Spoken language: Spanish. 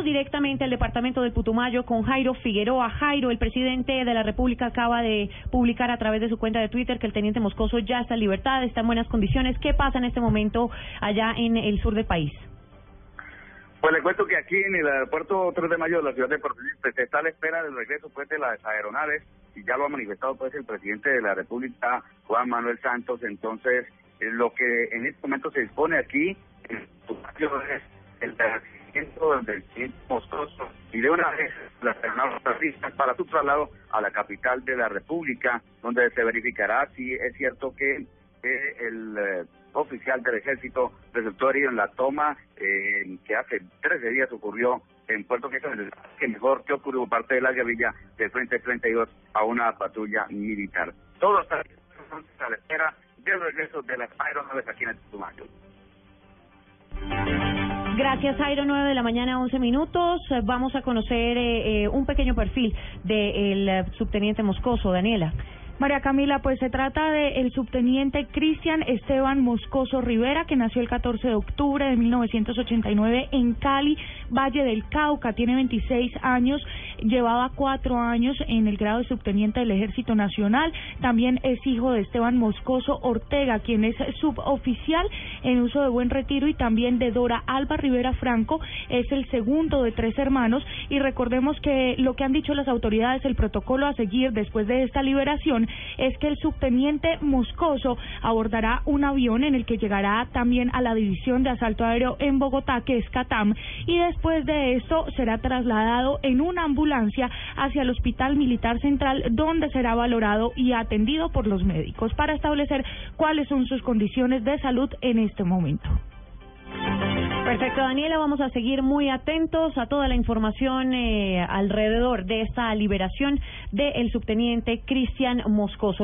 directamente al departamento del Putumayo con Jairo Figueroa. Jairo, el presidente de la República acaba de publicar a través de su cuenta de Twitter que el teniente Moscoso ya está en libertad, está en buenas condiciones. ¿Qué pasa en este momento allá en el sur del país? Pues le cuento que aquí en el aeropuerto 3 de mayo de la ciudad de Puerto Rico se está a la espera del regreso pues de las aeronaves y ya lo ha manifestado pues el presidente de la República, Juan Manuel Santos. Entonces, eh, lo que en este momento se dispone aquí en el es el del Moscoso y de una vez las aeronaves para su traslado a la capital de la República, donde se verificará si es cierto que, el eh, oficial del ejército resultó herido en la toma eh, que hace 13 días ocurrió en Puerto Quejo, que mejor que ocurrió parte de la guerrilla del Frente 32 a una patrulla militar. Todo está a la espera del regreso de las aeronaves aquí en el Tumayo. Gracias, Jairo. 9 de la mañana, 11 minutos. Vamos a conocer eh, eh, un pequeño perfil del eh, subteniente Moscoso, Daniela. María Camila, pues se trata del subteniente Cristian Esteban Moscoso Rivera, que nació el 14 de octubre de 1989 en Cali, Valle del Cauca. Tiene 26 años, llevaba cuatro años en el grado de subteniente del Ejército Nacional. También es hijo de Esteban Moscoso Ortega, quien es suboficial en uso de buen retiro, y también de Dora Alba Rivera Franco, es el segundo de tres hermanos. Y recordemos que lo que han dicho las autoridades, el protocolo a seguir después de esta liberación, es que el subteniente Moscoso abordará un avión en el que llegará también a la división de asalto aéreo en Bogotá, que es CATAM, y después de esto será trasladado en una ambulancia hacia el Hospital Militar Central, donde será valorado y atendido por los médicos para establecer cuáles son sus condiciones de salud en este momento. Perfecto, Daniela, vamos a seguir muy atentos a toda la información eh, alrededor de esta liberación del subteniente Cristian Moscoso.